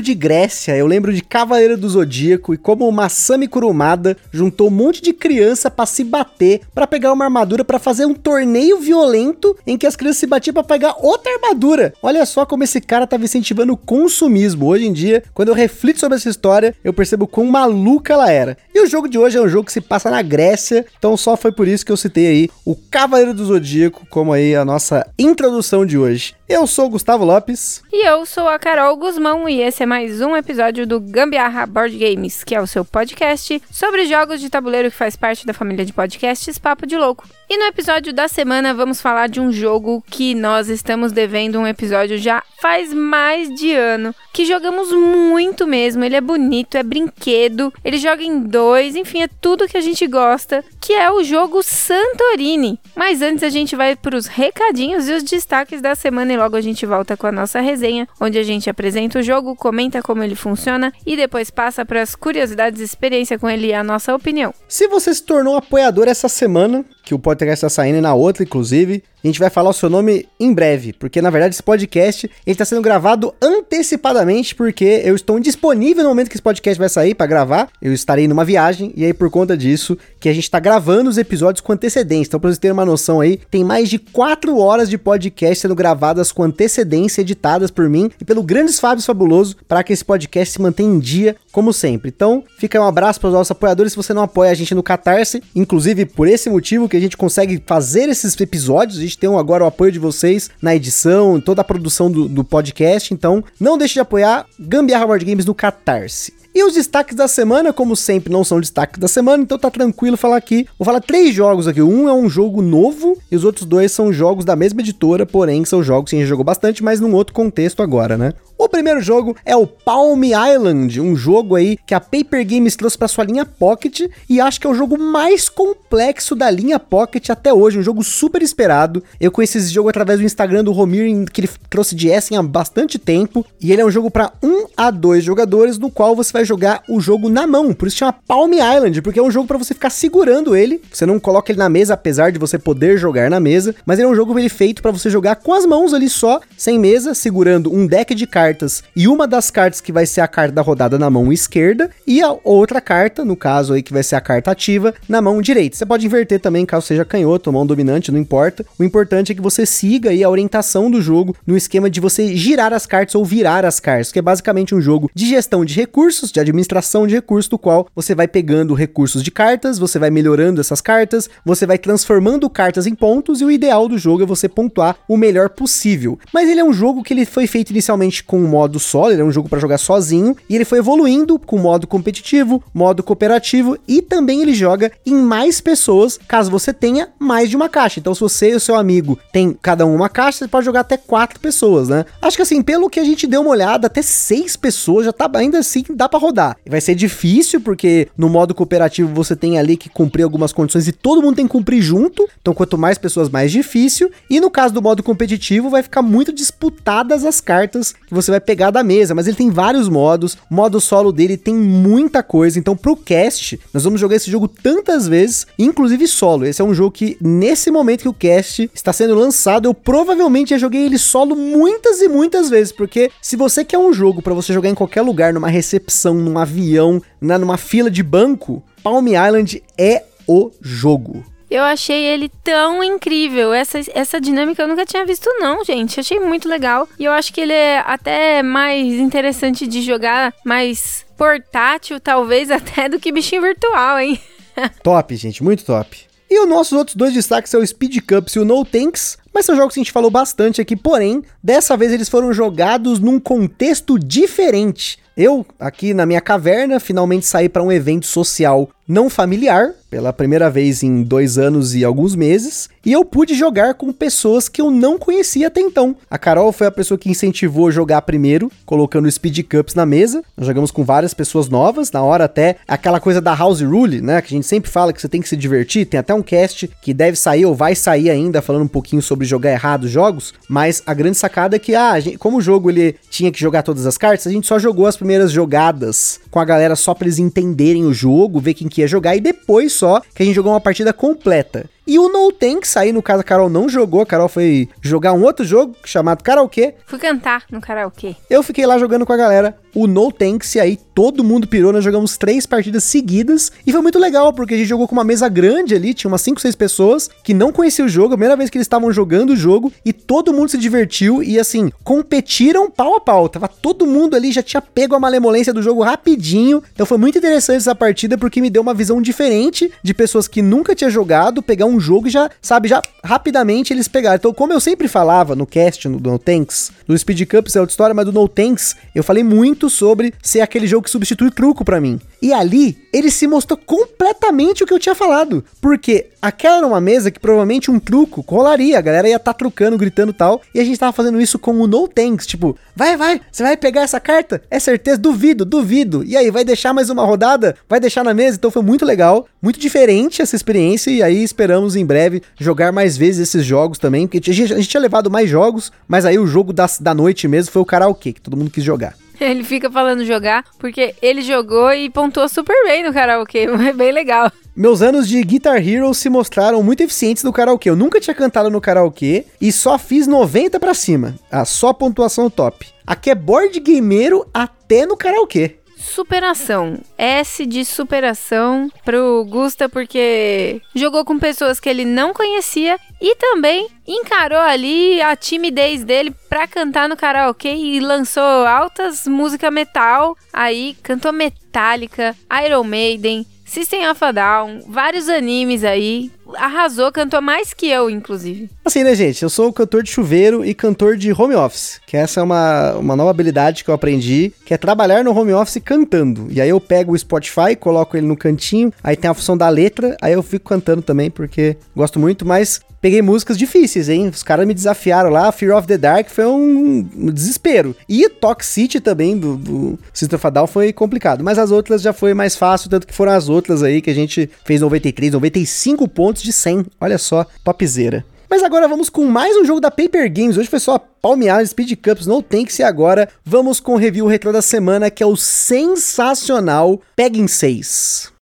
Lembro de Grécia, eu lembro de Cavaleiro do Zodíaco e como o Masami Kurumada juntou um monte de criança para se bater, para pegar uma armadura, para fazer um torneio violento em que as crianças se batiam para pegar outra armadura. Olha só como esse cara tava incentivando o consumismo. Hoje em dia, quando eu reflito sobre essa história, eu percebo quão maluca ela era. E o jogo de hoje é um jogo que se passa na Grécia, então só foi por isso que eu citei aí o Cavaleiro do Zodíaco como aí a nossa introdução de hoje. Eu sou o Gustavo Lopes. E eu sou a Carol Guzmão e esse é mais um episódio do Gambiarra Board Games, que é o seu podcast sobre jogos de tabuleiro que faz parte da família de podcasts Papo de Louco. E no episódio da semana vamos falar de um jogo que nós estamos devendo um episódio já faz mais de ano, que jogamos muito mesmo. Ele é bonito, é brinquedo, ele joga em dois, enfim, é tudo que a gente gosta, que é o jogo Santorini. Mas antes a gente vai para os recadinhos e os destaques da semana e logo a gente volta com a nossa resenha, onde a gente apresenta o jogo, comenta como ele funciona e depois passa para as curiosidades experiência com ele e a nossa opinião. Se você se tornou apoiador essa semana, que o podcast está saindo na outra, inclusive. A gente vai falar o seu nome em breve, porque na verdade esse podcast está sendo gravado antecipadamente, porque eu estou disponível no momento que esse podcast vai sair para gravar. Eu estarei numa viagem e aí por conta disso que a gente está gravando os episódios com antecedência. Então, para vocês terem uma noção aí, tem mais de 4 horas de podcast sendo gravadas com antecedência, editadas por mim e pelo Grandes Fábio Fabuloso, para que esse podcast se mantenha em dia, como sempre. Então, fica um abraço para os nossos apoiadores. Se você não apoia a gente no Catarse, inclusive por esse motivo que a gente consegue fazer esses episódios, a gente tem agora o apoio de vocês na edição, toda a produção do, do podcast. Então, não deixe de apoiar Gambiarra Board Games no Catarse. E os destaques da semana, como sempre, não são destaques da semana, então tá tranquilo falar aqui. Vou falar três jogos aqui. Um é um jogo novo e os outros dois são jogos da mesma editora, porém são jogos que a gente jogou bastante, mas num outro contexto agora, né? O primeiro jogo é o Palm Island, um jogo aí que a Paper Games trouxe para sua linha Pocket e acho que é o jogo mais complexo da linha Pocket até hoje, um jogo super esperado. Eu conheci esse jogo através do Instagram do Romir, que ele trouxe de Essen há bastante tempo, e ele é um jogo para 1 a 2 jogadores, no qual você vai jogar o jogo na mão. Por isso chama Palm Island, porque é um jogo para você ficar segurando ele. Você não coloca ele na mesa, apesar de você poder jogar na mesa, mas ele é um jogo ele feito para você jogar com as mãos ali só, sem mesa, segurando um deck de cartas e uma das cartas que vai ser a carta da rodada na mão esquerda e a outra carta, no caso aí que vai ser a carta ativa, na mão direita. Você pode inverter também caso seja canhoto mão dominante, não importa. O importante é que você siga aí a orientação do jogo no esquema de você girar as cartas ou virar as cartas, que é basicamente um jogo de gestão de recursos, de administração de recursos, do qual você vai pegando recursos de cartas, você vai melhorando essas cartas, você vai transformando cartas em pontos e o ideal do jogo é você pontuar o melhor possível. Mas ele é um jogo que ele foi feito inicialmente com um modo solo, ele é um jogo para jogar sozinho, e ele foi evoluindo com modo competitivo, modo cooperativo, e também ele joga em mais pessoas, caso você tenha mais de uma caixa. Então, se você e o seu amigo tem cada um uma caixa, você pode jogar até quatro pessoas, né? Acho que assim, pelo que a gente deu uma olhada, até seis pessoas já tá ainda assim, dá para rodar. Vai ser difícil, porque no modo cooperativo você tem ali que cumprir algumas condições e todo mundo tem que cumprir junto. Então, quanto mais pessoas, mais difícil. E no caso do modo competitivo, vai ficar muito disputadas as cartas que você vai pegar da mesa, mas ele tem vários modos. Modo solo dele tem muita coisa. Então, pro cast, nós vamos jogar esse jogo tantas vezes, inclusive solo. Esse é um jogo que, nesse momento que o cast está sendo lançado, eu provavelmente já joguei ele solo muitas e muitas vezes. Porque se você quer um jogo para você jogar em qualquer lugar, numa recepção, num avião, numa fila de banco, Palm Island é o jogo. Eu achei ele tão incrível. Essa, essa dinâmica eu nunca tinha visto, não, gente. Achei muito legal. E eu acho que ele é até mais interessante de jogar, mais portátil, talvez, até do que bichinho virtual, hein? top, gente, muito top. E os nossos outros dois destaques são o Speed Cups e o No Tanks, mas são jogos que a gente falou bastante aqui, porém, dessa vez eles foram jogados num contexto diferente. Eu, aqui na minha caverna, finalmente saí para um evento social não familiar, pela primeira vez em dois anos e alguns meses, e eu pude jogar com pessoas que eu não conhecia até então. A Carol foi a pessoa que incentivou a jogar primeiro, colocando Speed Cups na mesa. Nós jogamos com várias pessoas novas, na hora até aquela coisa da House Rule, né? Que a gente sempre fala que você tem que se divertir. Tem até um cast que deve sair ou vai sair ainda, falando um pouquinho sobre jogar errado jogos. Mas a grande sacada é que, ah, gente, como o jogo ele tinha que jogar todas as cartas, a gente só jogou as primeiras jogadas com a galera só pra eles entenderem o jogo, ver quem que ia jogar, e depois só que a gente jogou uma partida completa. E o No Tanks, aí no caso a Carol não jogou, a Carol foi jogar um outro jogo chamado Karaokê. Fui cantar no karaokê. Eu fiquei lá jogando com a galera o No Tanks e aí todo mundo pirou, nós jogamos três partidas seguidas e foi muito legal porque a gente jogou com uma mesa grande ali, tinha umas 5, 6 pessoas que não conheciam o jogo, a primeira vez que eles estavam jogando o jogo e todo mundo se divertiu e assim, competiram pau a pau, tava todo mundo ali, já tinha pego a malemolência do jogo rapidinho, então foi muito interessante essa partida porque me deu uma visão diferente de pessoas que nunca tinha jogado, pegar um jogo e já, sabe, já rapidamente eles pegaram. Então, como eu sempre falava no cast no, No Tanks, no Speed Cups é outra história, mas do No Tanks, eu falei muito sobre ser aquele jogo que substitui truco para mim. E ali, ele se mostrou completamente o que eu tinha falado. Porque aquela era uma mesa que provavelmente um truco rolaria, a galera ia estar tá trucando, gritando tal, e a gente tava fazendo isso com o No Tanks, tipo, vai, vai, você vai pegar essa carta? É certeza? Duvido, duvido. E aí, vai deixar mais uma rodada? Vai deixar na mesa? Então foi muito legal, muito diferente essa experiência, e aí esperamos em breve jogar mais vezes esses jogos também, porque a gente, a gente tinha levado mais jogos, mas aí o jogo da, da noite mesmo foi o karaokê, que todo mundo quis jogar. Ele fica falando jogar porque ele jogou e pontuou super bem no karaokê. É bem legal. Meus anos de Guitar Hero se mostraram muito eficientes no karaokê. Eu nunca tinha cantado no karaokê e só fiz 90 para cima. Ah, só pontuação top. Aqui é board gameiro até no karaokê. Superação. S de superação pro Gusta, porque jogou com pessoas que ele não conhecia e também encarou ali a timidez dele pra cantar no karaokê e lançou altas música metal. Aí cantou Metallica, Iron Maiden, System of a Down, vários animes aí. Arrasou, cantou mais que eu, inclusive. Assim, né, gente? Eu sou cantor de chuveiro e cantor de home office, que essa é uma, uma nova habilidade que eu aprendi, que é trabalhar no home office cantando. E aí eu pego o Spotify, coloco ele no cantinho, aí tem a função da letra, aí eu fico cantando também, porque gosto muito, mas peguei músicas difíceis, hein? Os caras me desafiaram lá. Fear of the Dark foi um, um desespero. E Toxicity também, do, do a Down, foi complicado. Mas as outras já foi mais fácil, tanto que foram as outras aí que a gente fez 93, 95 pontos de 100. Olha só, topzera. Mas agora vamos com mais um jogo da Paper Games. Hoje foi só palmear Speed Cups no Tanks e agora vamos com o review retro da semana que é o sensacional Pegging 6.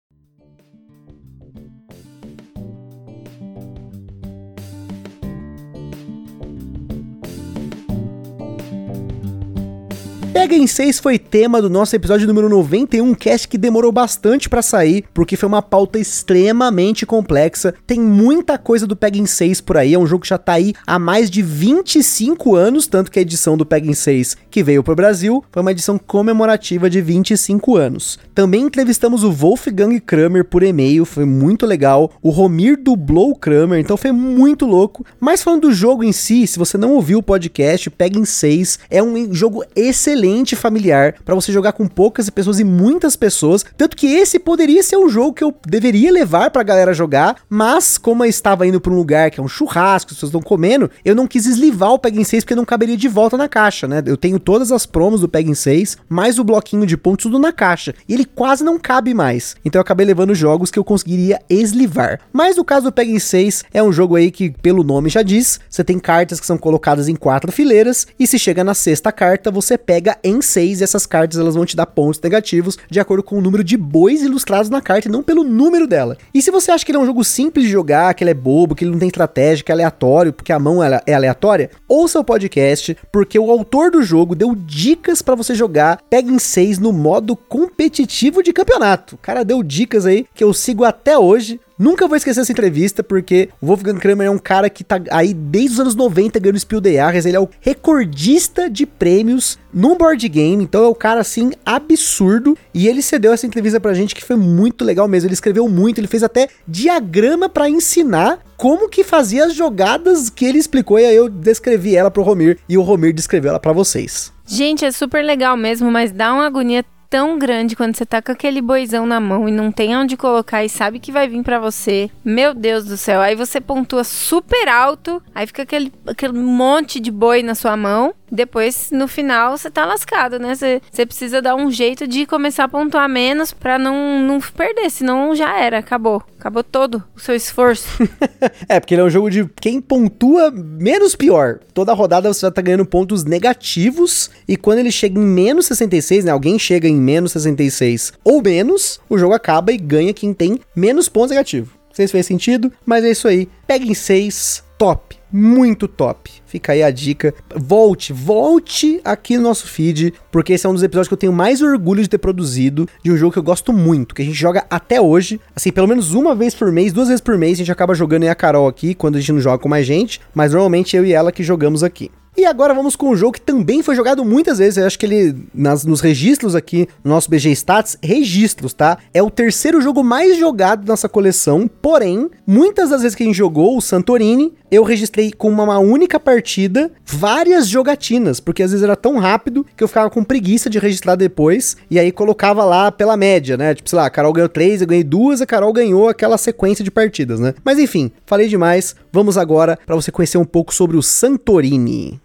Pega em 6 foi tema do nosso episódio número 91, cast que demorou bastante para sair, porque foi uma pauta extremamente complexa. Tem muita coisa do Pega em 6 por aí, é um jogo que já tá aí há mais de 25 anos, tanto que a edição do Pega em 6 que veio pro Brasil foi uma edição comemorativa de 25 anos. Também entrevistamos o Wolfgang Kramer por e-mail, foi muito legal. O Romir dublou o Kramer, então foi muito louco. Mas falando do jogo em si, se você não ouviu o podcast, Pega em 6 é um jogo excelente excelente familiar para você jogar com poucas pessoas e muitas pessoas. Tanto que esse poderia ser um jogo que eu deveria levar pra galera jogar, mas como eu estava indo para um lugar que é um churrasco, as pessoas estão comendo, eu não quis eslivar o Peg 6 porque não caberia de volta na caixa, né? Eu tenho todas as promos do Peg 6, mais o bloquinho de pontos tudo na caixa, e ele quase não cabe mais. Então eu acabei levando jogos que eu conseguiria eslivar. Mas no caso do Peg 6, é um jogo aí que, pelo nome já diz, você tem cartas que são colocadas em quatro fileiras, e se chega na sexta carta, você pega em 6 e essas cartas elas vão te dar pontos negativos de acordo com o número de bois ilustrados na carta e não pelo número dela. E se você acha que ele é um jogo simples de jogar, que ele é bobo, que ele não tem estratégia, que é aleatório, porque a mão é aleatória, ouça o podcast, porque o autor do jogo deu dicas para você jogar Pega em 6 no modo competitivo de campeonato. O cara deu dicas aí que eu sigo até hoje. Nunca vou esquecer essa entrevista, porque o Wolfgang Kramer é um cara que tá aí desde os anos 90 ganhando Spiel des Jahres, ele é o recordista de prêmios no board game, então é o cara assim absurdo, e ele cedeu essa entrevista pra gente que foi muito legal mesmo, ele escreveu muito, ele fez até diagrama para ensinar como que fazia as jogadas que ele explicou, e aí eu descrevi ela pro Romir, e o Romir descreveu ela para vocês. Gente, é super legal mesmo, mas dá uma agonia tão grande quando você tá com aquele boizão na mão e não tem onde colocar e sabe que vai vir para você. Meu Deus do céu. Aí você pontua super alto, aí fica aquele, aquele monte de boi na sua mão. Depois, no final, você tá lascado, né? Você, precisa dar um jeito de começar a pontuar menos pra não, não perder, senão já era, acabou. Acabou todo o seu esforço. é, porque ele é um jogo de quem pontua menos pior. Toda rodada você já tá ganhando pontos negativos. E quando ele chega em menos 66, né? Alguém chega em menos 66 ou menos, o jogo acaba e ganha quem tem menos pontos negativos. Não sei se fez sentido, mas é isso aí. Peguem 6, top muito top. Fica aí a dica. Volte, volte aqui no nosso feed, porque esse é um dos episódios que eu tenho mais orgulho de ter produzido de um jogo que eu gosto muito, que a gente joga até hoje. Assim, pelo menos uma vez por mês, duas vezes por mês, a gente acaba jogando em a Carol aqui, quando a gente não joga com mais gente, mas normalmente eu e ela que jogamos aqui. E agora vamos com um jogo que também foi jogado muitas vezes. Eu acho que ele, nas, nos registros aqui, no nosso BG Stats, registros, tá? É o terceiro jogo mais jogado da nossa coleção. Porém, muitas das vezes que a gente jogou o Santorini, eu registrei com uma, única partida várias jogatinas, porque às vezes era tão rápido que eu ficava com preguiça de registrar depois. E aí colocava lá pela média, né? Tipo, sei lá, a Carol ganhou três, eu ganhei duas, a Carol ganhou aquela sequência de partidas, né? Mas enfim, falei demais. Vamos agora para você conhecer um pouco sobre o Santorini.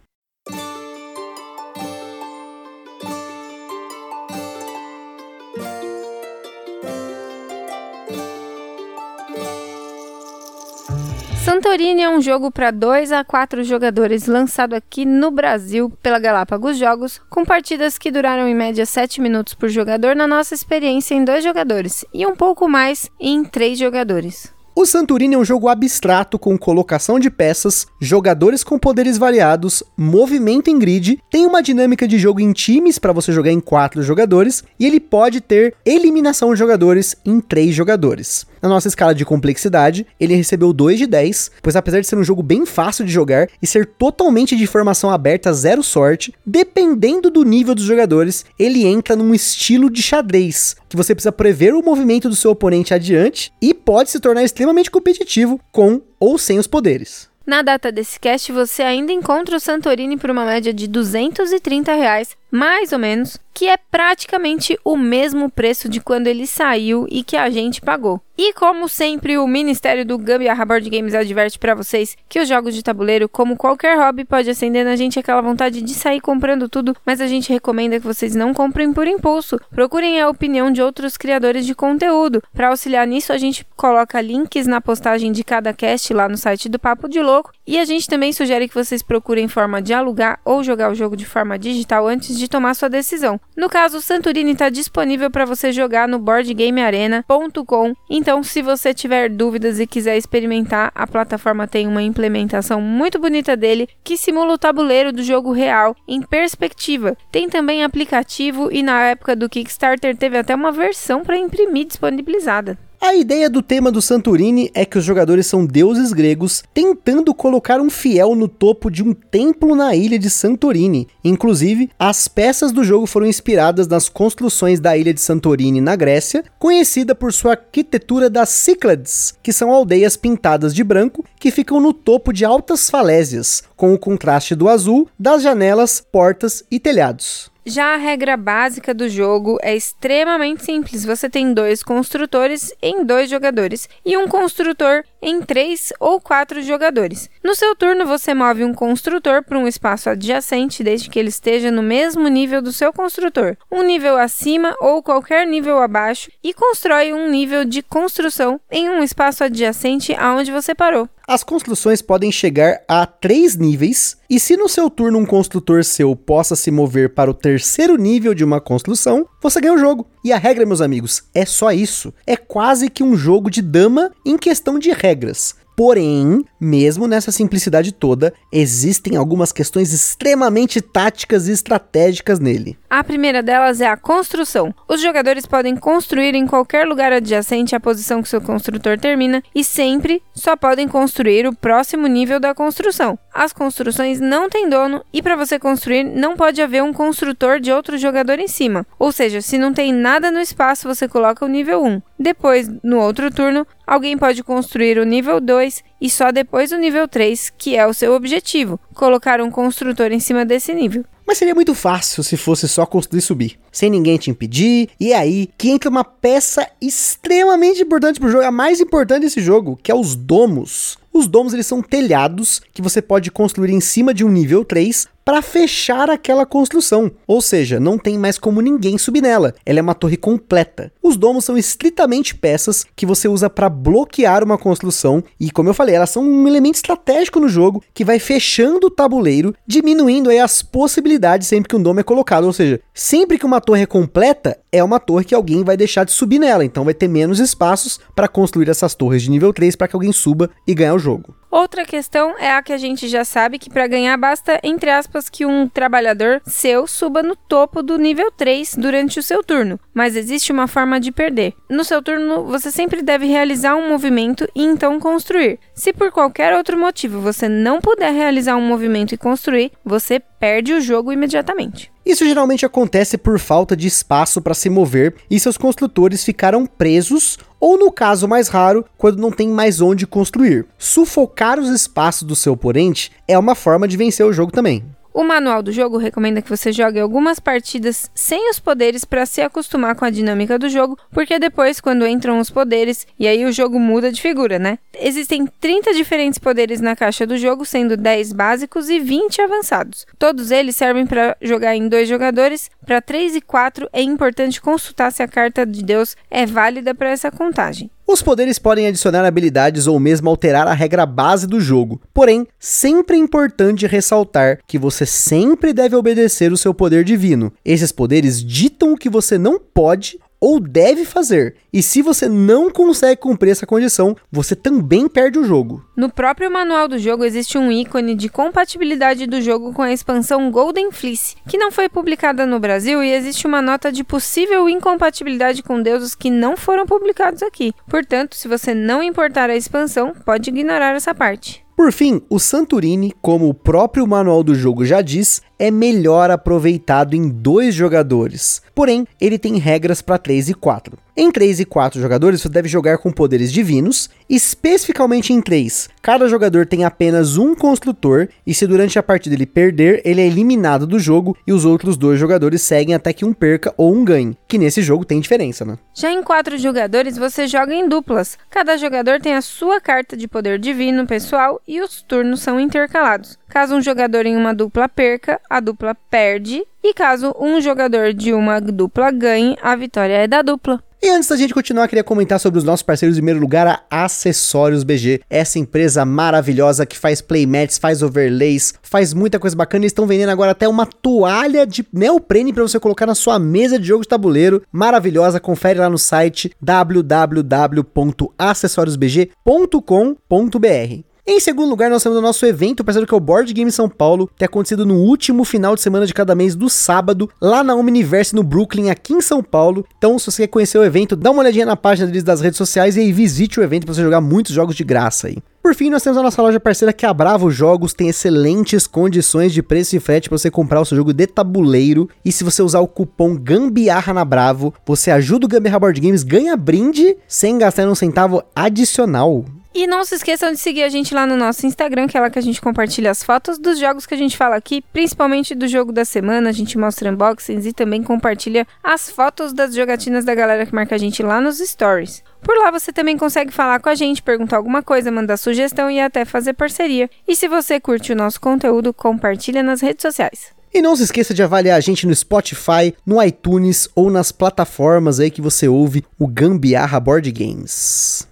Santorini é um jogo para 2 a 4 jogadores lançado aqui no Brasil pela Galápagos Jogos, com partidas que duraram em média 7 minutos por jogador na nossa experiência em dois jogadores e um pouco mais em três jogadores. O Santorini é um jogo abstrato com colocação de peças, jogadores com poderes variados, movimento em grid, tem uma dinâmica de jogo em times para você jogar em quatro jogadores e ele pode ter eliminação de jogadores em três jogadores. Na nossa escala de complexidade, ele recebeu 2 de 10, pois apesar de ser um jogo bem fácil de jogar e ser totalmente de formação aberta zero sorte, dependendo do nível dos jogadores, ele entra num estilo de xadrez, que você precisa prever o movimento do seu oponente adiante e pode se tornar extremamente competitivo com ou sem os poderes. Na data desse cast, você ainda encontra o Santorini por uma média de 230 reais, mais ou menos, que é praticamente o mesmo preço de quando ele saiu e que a gente pagou. E como sempre, o Ministério do Gambiarra Board Games adverte para vocês que os jogos de tabuleiro, como qualquer hobby, pode acender na gente aquela vontade de sair comprando tudo, mas a gente recomenda que vocês não comprem por impulso. Procurem a opinião de outros criadores de conteúdo. Para auxiliar nisso, a gente coloca links na postagem de cada cast lá no site do Papo de Louco, e a gente também sugere que vocês procurem forma de alugar ou jogar o jogo de forma digital antes de tomar sua decisão. No caso, o Santorini está disponível para você jogar no boardgamearena.com. Então, se você tiver dúvidas e quiser experimentar, a plataforma tem uma implementação muito bonita dele que simula o tabuleiro do jogo real em perspectiva. Tem também aplicativo e na época do Kickstarter teve até uma versão para imprimir disponibilizada. A ideia do tema do Santorini é que os jogadores são deuses gregos tentando colocar um fiel no topo de um templo na ilha de Santorini. Inclusive, as peças do jogo foram inspiradas nas construções da ilha de Santorini na Grécia, conhecida por sua arquitetura das Cíclades, que são aldeias pintadas de branco que ficam no topo de altas falésias, com o contraste do azul das janelas, portas e telhados. Já a regra básica do jogo é extremamente simples. Você tem dois construtores em dois jogadores e um construtor em três ou quatro jogadores. No seu turno, você move um construtor para um espaço adjacente, desde que ele esteja no mesmo nível do seu construtor, um nível acima ou qualquer nível abaixo, e constrói um nível de construção em um espaço adjacente aonde você parou. As construções podem chegar a três níveis, e se no seu turno um construtor seu possa se mover para o terceiro nível de uma construção, você ganha o jogo. E a regra, meus amigos, é só isso. É quase que um jogo de dama em questão de regras. Porém, mesmo nessa simplicidade toda, existem algumas questões extremamente táticas e estratégicas nele. A primeira delas é a construção. Os jogadores podem construir em qualquer lugar adjacente à posição que seu construtor termina e sempre só podem construir o próximo nível da construção. As construções não têm dono e para você construir não pode haver um construtor de outro jogador em cima. Ou seja, se não tem nada no espaço, você coloca o nível 1. Depois, no outro turno, alguém pode construir o nível 2 e só depois o nível 3, que é o seu objetivo, colocar um construtor em cima desse nível. Mas seria muito fácil se fosse só construir e subir, sem ninguém te impedir. E é aí que entra uma peça extremamente importante pro jogo, a mais importante desse jogo, que é os domos. Os domos eles são telhados que você pode construir em cima de um nível 3 para fechar aquela construção. Ou seja, não tem mais como ninguém subir nela. Ela é uma torre completa. Os domos são estritamente peças que você usa para bloquear uma construção e, como eu falei, elas são um elemento estratégico no jogo que vai fechando o tabuleiro, diminuindo aí as possibilidades sempre que um domo é colocado. Ou seja, sempre que uma torre é completa, é uma torre que alguém vai deixar de subir nela. Então vai ter menos espaços para construir essas torres de nível 3 para que alguém suba e ganhe o jogo jogo. Outra questão é a que a gente já sabe que para ganhar basta, entre aspas, que um trabalhador seu suba no topo do nível 3 durante o seu turno, mas existe uma forma de perder. No seu turno, você sempre deve realizar um movimento e então construir. Se por qualquer outro motivo você não puder realizar um movimento e construir, você perde o jogo imediatamente. Isso geralmente acontece por falta de espaço para se mover e seus construtores ficaram presos, ou no caso mais raro, quando não tem mais onde construir. Sufocar os espaços do seu oponente é uma forma de vencer o jogo também. O manual do jogo recomenda que você jogue algumas partidas sem os poderes para se acostumar com a dinâmica do jogo, porque depois, quando entram os poderes, e aí o jogo muda de figura, né? Existem 30 diferentes poderes na caixa do jogo, sendo 10 básicos e 20 avançados. Todos eles servem para jogar em dois jogadores, para 3 e 4 é importante consultar se a carta de Deus é válida para essa contagem. Os poderes podem adicionar habilidades ou mesmo alterar a regra base do jogo. Porém, sempre é importante ressaltar que você sempre deve obedecer o seu poder divino. Esses poderes ditam o que você não pode ou deve fazer. E se você não consegue cumprir essa condição, você também perde o jogo. No próprio manual do jogo existe um ícone de compatibilidade do jogo com a expansão Golden Fleece, que não foi publicada no Brasil e existe uma nota de possível incompatibilidade com deuses que não foram publicados aqui. Portanto, se você não importar a expansão, pode ignorar essa parte. Por fim, o Santorini, como o próprio manual do jogo já diz, é melhor aproveitado em dois jogadores. Porém, ele tem regras para 3 e 4. Em 3 e 4 jogadores, você deve jogar com poderes divinos, especificamente em 3. Cada jogador tem apenas um construtor, e se durante a partida ele perder, ele é eliminado do jogo e os outros dois jogadores seguem até que um perca ou um ganhe, que nesse jogo tem diferença, né? Já em 4 jogadores, você joga em duplas. Cada jogador tem a sua carta de poder divino pessoal e os turnos são intercalados. Caso um jogador em uma dupla perca, a dupla perde, e caso um jogador de uma dupla ganhe, a vitória é da dupla. E antes da gente continuar, queria comentar sobre os nossos parceiros. Em primeiro lugar, a Acessórios BG. Essa empresa maravilhosa que faz playmats, faz overlays, faz muita coisa bacana. Eles estão vendendo agora até uma toalha de neoprene para você colocar na sua mesa de jogo de tabuleiro. Maravilhosa. Confere lá no site www.acessoriosbg.com.br. Em segundo lugar, nós temos o nosso evento, parceiro que é o Board Game São Paulo, que tem acontecido no último final de semana de cada mês do sábado, lá na Omniverse no Brooklyn, aqui em São Paulo. Então, se você quer conhecer o evento, dá uma olhadinha na página deles das redes sociais e aí visite o evento para você jogar muitos jogos de graça aí. Por fim, nós temos a nossa loja parceira que é a Bravo Jogos, tem excelentes condições de preço e frete para você comprar o seu jogo de tabuleiro. E se você usar o cupom Gambiarra na Bravo, você ajuda o Gambiarra Board Games, ganha brinde sem gastar um centavo adicional. E não se esqueçam de seguir a gente lá no nosso Instagram, que é lá que a gente compartilha as fotos dos jogos que a gente fala aqui, principalmente do jogo da semana. A gente mostra unboxings e também compartilha as fotos das jogatinas da galera que marca a gente lá nos stories. Por lá você também consegue falar com a gente, perguntar alguma coisa, mandar sugestão e até fazer parceria. E se você curte o nosso conteúdo, compartilha nas redes sociais. E não se esqueça de avaliar a gente no Spotify, no iTunes ou nas plataformas aí que você ouve o Gambiarra Board Games.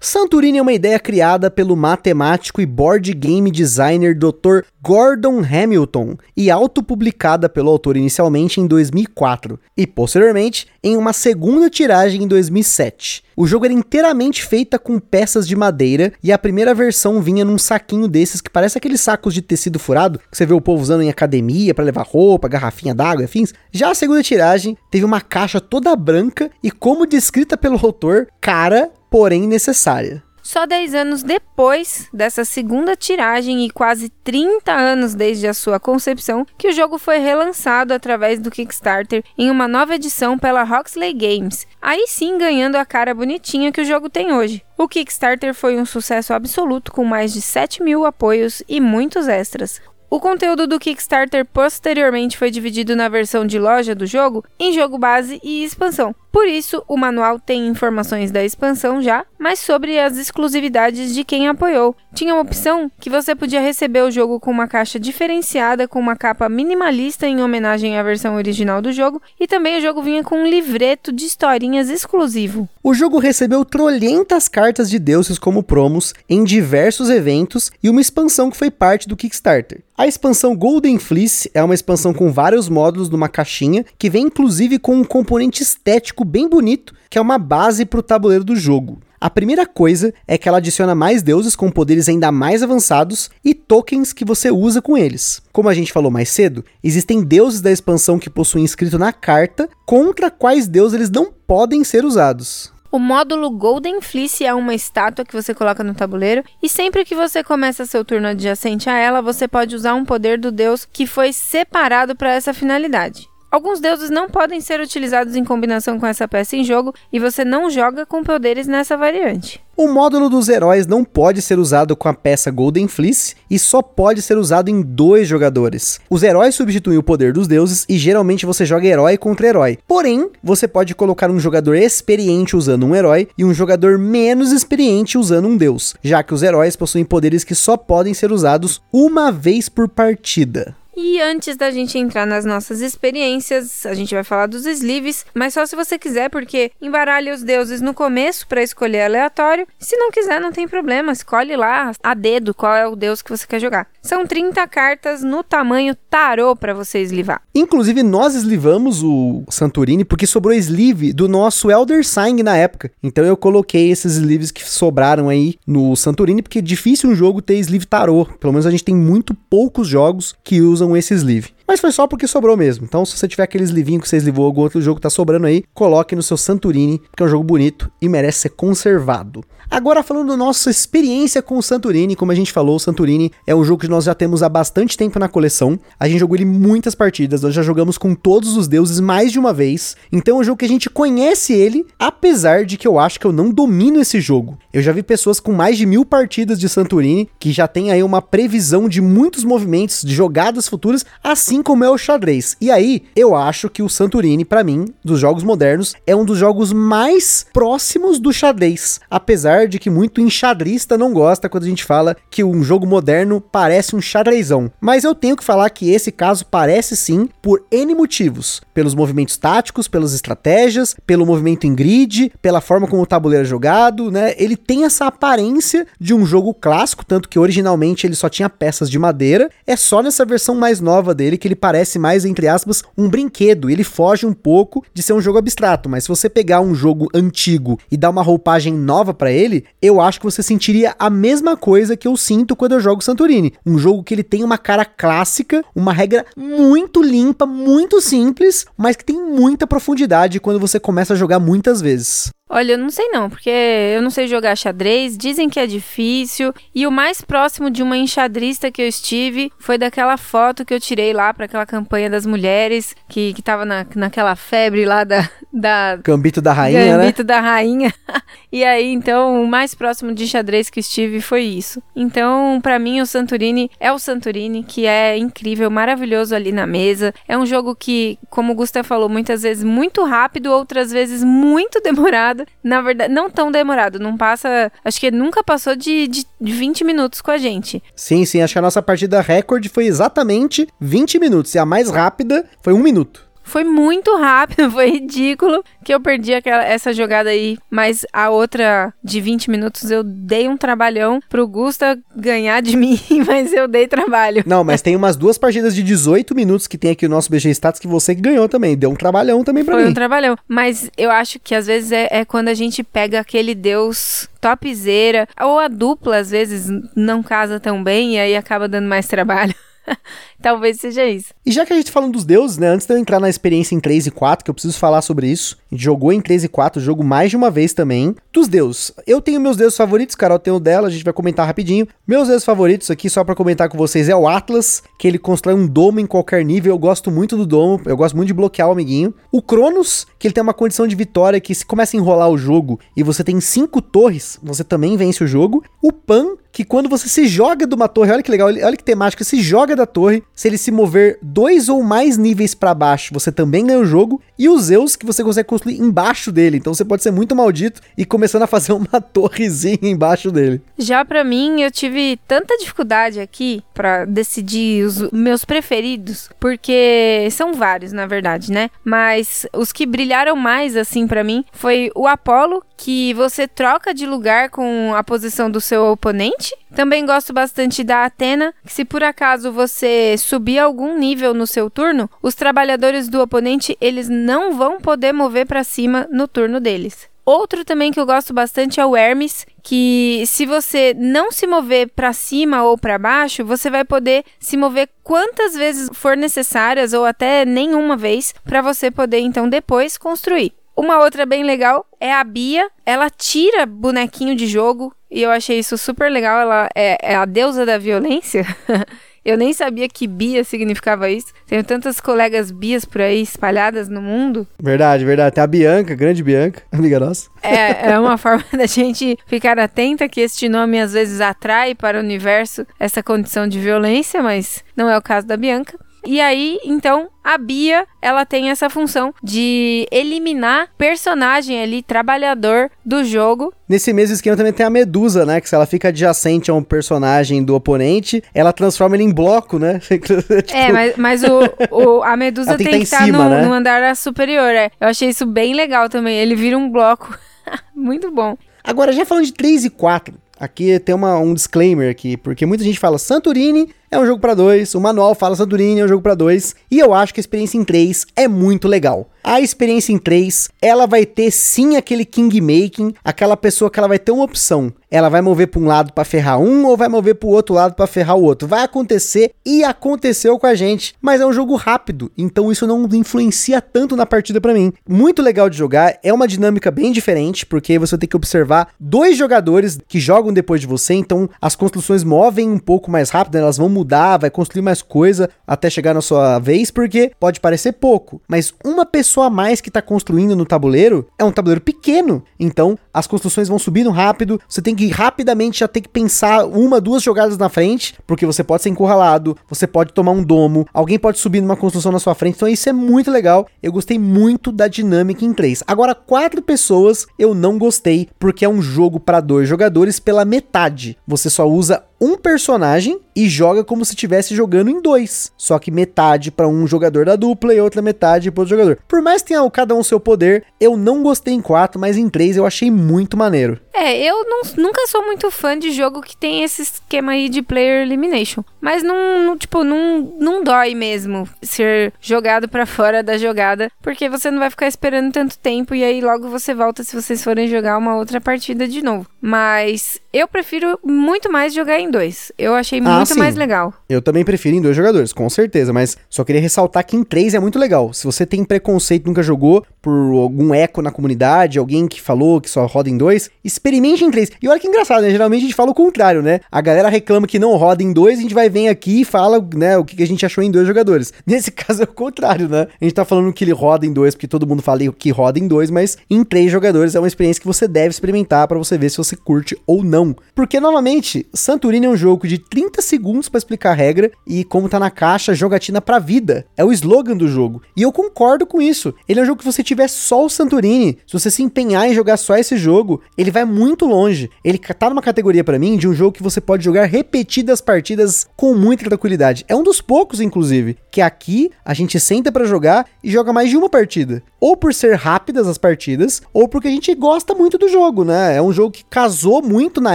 Santorini é uma ideia criada pelo matemático e board game designer Dr. Gordon Hamilton e autopublicada pelo autor inicialmente em 2004 e posteriormente em uma segunda tiragem em 2007. O jogo era inteiramente feita com peças de madeira e a primeira versão vinha num saquinho desses que parece aqueles sacos de tecido furado que você vê o povo usando em academia para levar roupa, garrafinha d'água afins. Já a segunda tiragem teve uma caixa toda branca e como descrita pelo autor, cara porém necessária. só 10 anos depois dessa segunda tiragem e quase 30 anos desde a sua concepção, que o jogo foi relançado através do Kickstarter em uma nova edição pela Roxley Games, aí sim ganhando a cara bonitinha que o jogo tem hoje. O Kickstarter foi um sucesso absoluto com mais de 7 mil apoios e muitos extras. O conteúdo do Kickstarter posteriormente foi dividido na versão de loja do jogo em jogo base e expansão. Por isso, o manual tem informações da expansão já, mas sobre as exclusividades de quem apoiou. Tinha uma opção que você podia receber o jogo com uma caixa diferenciada, com uma capa minimalista em homenagem à versão original do jogo, e também o jogo vinha com um livreto de historinhas exclusivo. O jogo recebeu trolhentas cartas de deuses como promos em diversos eventos e uma expansão que foi parte do Kickstarter. A expansão Golden Fleece é uma expansão com vários módulos numa caixinha, que vem inclusive com um componente estético bem bonito, que é uma base para o tabuleiro do jogo. A primeira coisa é que ela adiciona mais deuses com poderes ainda mais avançados e tokens que você usa com eles. Como a gente falou mais cedo, existem deuses da expansão que possuem escrito na carta contra quais deuses eles não podem ser usados. O módulo Golden Fleece é uma estátua que você coloca no tabuleiro e sempre que você começa seu turno adjacente a ela, você pode usar um poder do deus que foi separado para essa finalidade. Alguns deuses não podem ser utilizados em combinação com essa peça em jogo e você não joga com poderes nessa variante. O módulo dos heróis não pode ser usado com a peça Golden Fleece e só pode ser usado em dois jogadores. Os heróis substituem o poder dos deuses e geralmente você joga herói contra herói. Porém, você pode colocar um jogador experiente usando um herói e um jogador menos experiente usando um deus, já que os heróis possuem poderes que só podem ser usados uma vez por partida. E antes da gente entrar nas nossas experiências, a gente vai falar dos sleeves, mas só se você quiser, porque embaralha os deuses no começo para escolher aleatório. Se não quiser, não tem problema, escolhe lá a dedo qual é o deus que você quer jogar. São 30 cartas no tamanho tarô para você eslivar. Inclusive, nós eslivamos o Santorini porque sobrou sleeve do nosso Elder Sign na época. Então eu coloquei esses sleeves que sobraram aí no Santorini, porque é difícil um jogo ter sleeve tarô. Pelo menos a gente tem muito poucos jogos que usam usam esse sleeve. Mas foi só porque sobrou mesmo. Então, se você tiver aquele sleevinho que você eslivou algum outro jogo que tá sobrando aí, coloque no seu Santorini, porque é um jogo bonito e merece ser conservado. Agora falando da nossa experiência com o Santorini, como a gente falou, o Santorini é um jogo que nós já temos há bastante tempo na coleção. A gente jogou ele muitas partidas, nós já jogamos com todos os deuses mais de uma vez. Então é um jogo que a gente conhece ele, apesar de que eu acho que eu não domino esse jogo. Eu já vi pessoas com mais de mil partidas de Santorini que já tem aí uma previsão de muitos movimentos, de jogadas futuras, assim como é o xadrez. E aí, eu acho que o Santorini, para mim, dos jogos modernos, é um dos jogos mais próximos do xadrez, apesar apesar de que muito enxadrista não gosta quando a gente fala que um jogo moderno parece um xadrezão. Mas eu tenho que falar que esse caso parece sim por N motivos. Pelos movimentos táticos, pelas estratégias, pelo movimento em grid, pela forma como o tabuleiro é jogado, né? Ele tem essa aparência de um jogo clássico, tanto que originalmente ele só tinha peças de madeira. É só nessa versão mais nova dele que ele parece mais, entre aspas, um brinquedo. Ele foge um pouco de ser um jogo abstrato, mas se você pegar um jogo antigo e dar uma roupagem nova para ele, eu acho que você sentiria a mesma coisa que eu sinto quando eu jogo Santorini. Um jogo que ele tem uma cara clássica, uma regra muito limpa, muito simples, mas que tem muita profundidade quando você começa a jogar muitas vezes. Olha, eu não sei não, porque eu não sei jogar xadrez, dizem que é difícil, e o mais próximo de uma enxadrista que eu estive foi daquela foto que eu tirei lá para aquela campanha das mulheres, que, que tava na, naquela febre lá da, da... Gambito da Rainha, né? Gambito né? da Rainha. e aí, então, o mais próximo de xadrez que estive foi isso. Então, para mim, o Santorini é o Santorini, que é incrível, maravilhoso ali na mesa. É um jogo que, como o Gustavo falou, muitas vezes muito rápido, outras vezes muito demorado, demorado. Na verdade, não tão demorado. Não passa. Acho que nunca passou de, de, de 20 minutos com a gente. Sim, sim. Acho que a nossa partida recorde foi exatamente 20 minutos. E a mais rápida foi um minuto. Foi muito rápido, foi ridículo que eu perdi aquela, essa jogada aí. Mas a outra de 20 minutos eu dei um trabalhão pro Gusta ganhar de mim, mas eu dei trabalho. Não, mas tem umas duas partidas de 18 minutos que tem aqui o nosso BG Status que você ganhou também. Deu um trabalhão também pra Foi mim. Foi um trabalhão. Mas eu acho que às vezes é, é quando a gente pega aquele deus topzera, ou a dupla às vezes não casa tão bem e aí acaba dando mais trabalho. Talvez seja isso. E já que a gente tá falando dos deuses, né? Antes de eu entrar na experiência em 3 e 4, que eu preciso falar sobre isso, jogou em 3 e 4, jogo mais de uma vez também. Dos deuses. Eu tenho meus deuses favoritos, Carol tem o dela, a gente vai comentar rapidinho. Meus deuses favoritos aqui, só para comentar com vocês, é o Atlas, que ele constrói um domo em qualquer nível. Eu gosto muito do domo, eu gosto muito de bloquear o amiguinho. O Cronos, que ele tem uma condição de vitória que se começa a enrolar o jogo e você tem cinco torres, você também vence o jogo. O Pan, que quando você se joga de uma torre, olha que legal, olha que temática, se joga da torre, se ele se mover dois ou mais níveis para baixo, você também ganha o jogo. E os Zeus, que você consegue embaixo dele, então você pode ser muito maldito e começando a fazer uma torrezinha embaixo dele. Já para mim, eu tive tanta dificuldade aqui para decidir os meus preferidos, porque são vários, na verdade, né? Mas os que brilharam mais assim para mim foi o Apollo, que você troca de lugar com a posição do seu oponente. Também gosto bastante da Atena, que se por acaso você subir algum nível no seu turno, os trabalhadores do oponente eles não vão poder mover para cima no turno deles. Outro também que eu gosto bastante é o Hermes, que se você não se mover para cima ou para baixo, você vai poder se mover quantas vezes for necessárias ou até nenhuma vez para você poder então depois construir. Uma outra bem legal é a Bia. Ela tira bonequinho de jogo e eu achei isso super legal. Ela é, é a deusa da violência. Eu nem sabia que Bia significava isso. Tenho tantas colegas Bias por aí espalhadas no mundo. Verdade, verdade. Tem a Bianca, grande Bianca, amiga nossa. É, é uma forma da gente ficar atenta que este nome às vezes atrai para o universo essa condição de violência, mas não é o caso da Bianca. E aí, então, a Bia, ela tem essa função de eliminar personagem ali, trabalhador do jogo. Nesse mesmo esquema também tem a Medusa, né? Que se ela fica adjacente a um personagem do oponente, ela transforma ele em bloco, né? tipo... É, mas, mas o, o a Medusa tem, tem, que estar tá no, né? no andar superior, é. Eu achei isso bem legal também. Ele vira um bloco. Muito bom. Agora, já falando de 3 e 4, Aqui tem uma, um disclaimer aqui, porque muita gente fala Santorini é um jogo para dois, o manual fala Santorini é um jogo para dois, e eu acho que a experiência em 3 é muito legal. A experiência em 3, ela vai ter sim aquele king making, aquela pessoa que ela vai ter uma opção. Ela vai mover para um lado para ferrar um ou vai mover para o outro lado para ferrar o outro. Vai acontecer e aconteceu com a gente, mas é um jogo rápido, então isso não influencia tanto na partida para mim. Muito legal de jogar, é uma dinâmica bem diferente, porque você tem que observar dois jogadores que jogam depois de você, então as construções movem um pouco mais rápido, elas vão mudar, vai construir mais coisa até chegar na sua vez, porque pode parecer pouco, mas uma pessoa a mais que está construindo no tabuleiro é um tabuleiro pequeno, então as construções vão subindo rápido, você tem que rapidamente já ter que pensar uma, duas jogadas na frente, porque você pode ser encurralado, você pode tomar um domo, alguém pode subir numa construção na sua frente, então isso é muito legal. Eu gostei muito da dinâmica em 3. Agora, quatro pessoas eu não gostei, porque é um jogo para dois jogadores pela metade. Você só usa um personagem e joga como se estivesse jogando em dois. Só que metade para um jogador da dupla e outra metade para outro jogador. Por mais que tenha cada um seu poder, eu não gostei em quatro, mas em três eu achei muito maneiro. É, eu não, nunca sou muito fã de jogo que tem esse esquema aí de player elimination. Mas não, não tipo, não, não dói mesmo ser jogado para fora da jogada, porque você não vai ficar esperando tanto tempo e aí logo você volta se vocês forem jogar uma outra partida de novo. Mas eu prefiro muito mais jogar em dois. Eu achei ah, muito sim. mais legal. Eu também prefiro em dois jogadores, com certeza, mas só queria ressaltar que em três é muito legal. Se você tem preconceito, nunca jogou por algum eco na comunidade, alguém que falou que só roda em dois, experimente em três. E olha que engraçado, né? Geralmente a gente fala o contrário, né? A galera reclama que não roda em dois, a gente vai vir aqui e fala, né, o que a gente achou em dois jogadores. Nesse caso é o contrário, né? A gente tá falando que ele roda em dois, porque todo mundo fala que roda em dois, mas em três jogadores é uma experiência que você deve experimentar para você ver se você curte ou não. Porque, novamente, Santorini é um jogo de 30 segundos para explicar a regra e, como tá na caixa, jogatina pra vida. É o slogan do jogo. E eu concordo com isso. Ele é um jogo que você tiver só o Santorini, se você se empenhar em jogar só esse jogo, ele vai muito longe. Ele tá numa categoria para mim de um jogo que você pode jogar repetidas partidas com muita tranquilidade. É um dos poucos, inclusive, que aqui a gente senta para jogar e joga mais de uma partida. Ou por ser rápidas as partidas, ou porque a gente gosta muito do jogo, né? É um jogo que casou muito na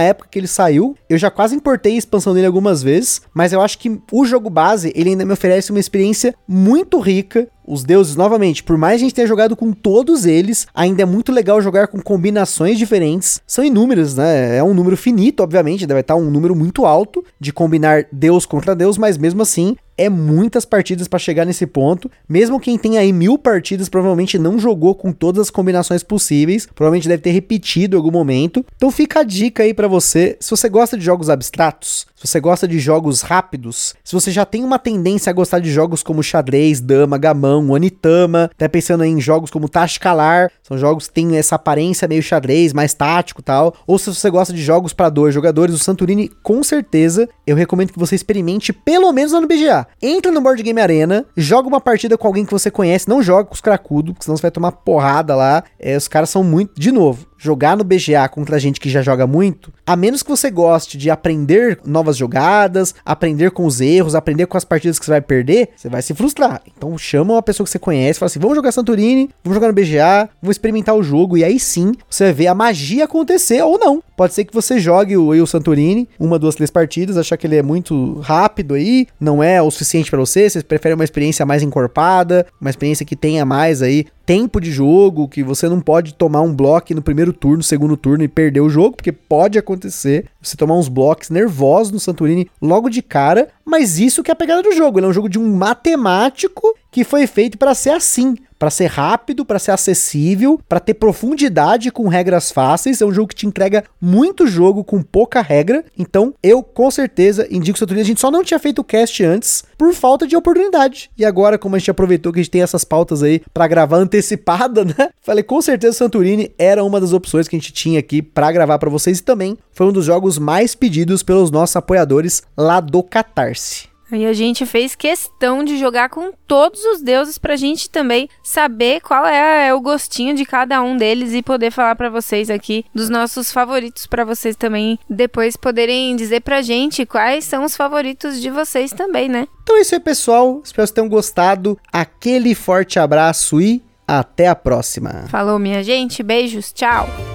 época que ele saiu. Eu já quase importei a expansão dele algumas vezes, mas eu acho que o jogo base, ele ainda me oferece uma experiência muito rica os deuses, novamente, por mais a gente tenha jogado com todos eles, ainda é muito legal jogar com combinações diferentes. São inúmeras, né? É um número finito, obviamente, deve estar um número muito alto de combinar deus contra deus, mas mesmo assim é muitas partidas para chegar nesse ponto. Mesmo quem tem aí mil partidas provavelmente não jogou com todas as combinações possíveis, provavelmente deve ter repetido em algum momento. Então fica a dica aí para você, se você gosta de jogos abstratos, se você gosta de jogos rápidos, se você já tem uma tendência a gostar de jogos como xadrez, dama, gamão, onitama, tá pensando em jogos como Tashkalar, são jogos que têm essa aparência meio xadrez, mais tático tal, ou se você gosta de jogos para dois jogadores, o Santorini com certeza eu recomendo que você experimente pelo menos lá no BGA. Entra no Board Game Arena, joga uma partida com alguém que você conhece, não joga com os cracudos, porque senão você vai tomar porrada lá. É, os caras são muito. De novo, jogar no BGA contra gente que já joga muito, a menos que você goste de aprender novas jogadas, aprender com os erros, aprender com as partidas que você vai perder, você vai se frustrar. Então chama uma pessoa que você conhece, fala assim: vamos jogar Santorini, vamos jogar no BGA, vamos experimentar o jogo, e aí sim você vai ver a magia acontecer ou não. Pode ser que você jogue o, Santorini, uma, duas, três partidas, achar que ele é muito rápido aí, não é o suficiente para você, você prefere uma experiência mais encorpada, uma experiência que tenha mais aí tempo de jogo, que você não pode tomar um bloco no primeiro turno, segundo turno e perder o jogo, porque pode acontecer você tomar uns blocos nervosos no Santorini logo de cara, mas isso que é a pegada do jogo, ele é um jogo de um matemático que foi feito para ser assim, para ser rápido, para ser acessível, para ter profundidade com regras fáceis. É um jogo que te entrega muito jogo com pouca regra. Então, eu com certeza indico o Santorini. A gente só não tinha feito o cast antes por falta de oportunidade. E agora, como a gente aproveitou que a gente tem essas pautas aí para gravar antecipada, né? Falei, com certeza Santorini era uma das opções que a gente tinha aqui para gravar para vocês e também foi um dos jogos mais pedidos pelos nossos apoiadores lá do Catarse. E a gente fez questão de jogar com todos os deuses pra gente também saber qual é, é o gostinho de cada um deles e poder falar para vocês aqui dos nossos favoritos para vocês também depois poderem dizer pra gente quais são os favoritos de vocês também, né? Então é isso aí, pessoal. Espero que vocês tenham gostado. Aquele forte abraço e até a próxima. Falou, minha gente. Beijos. Tchau.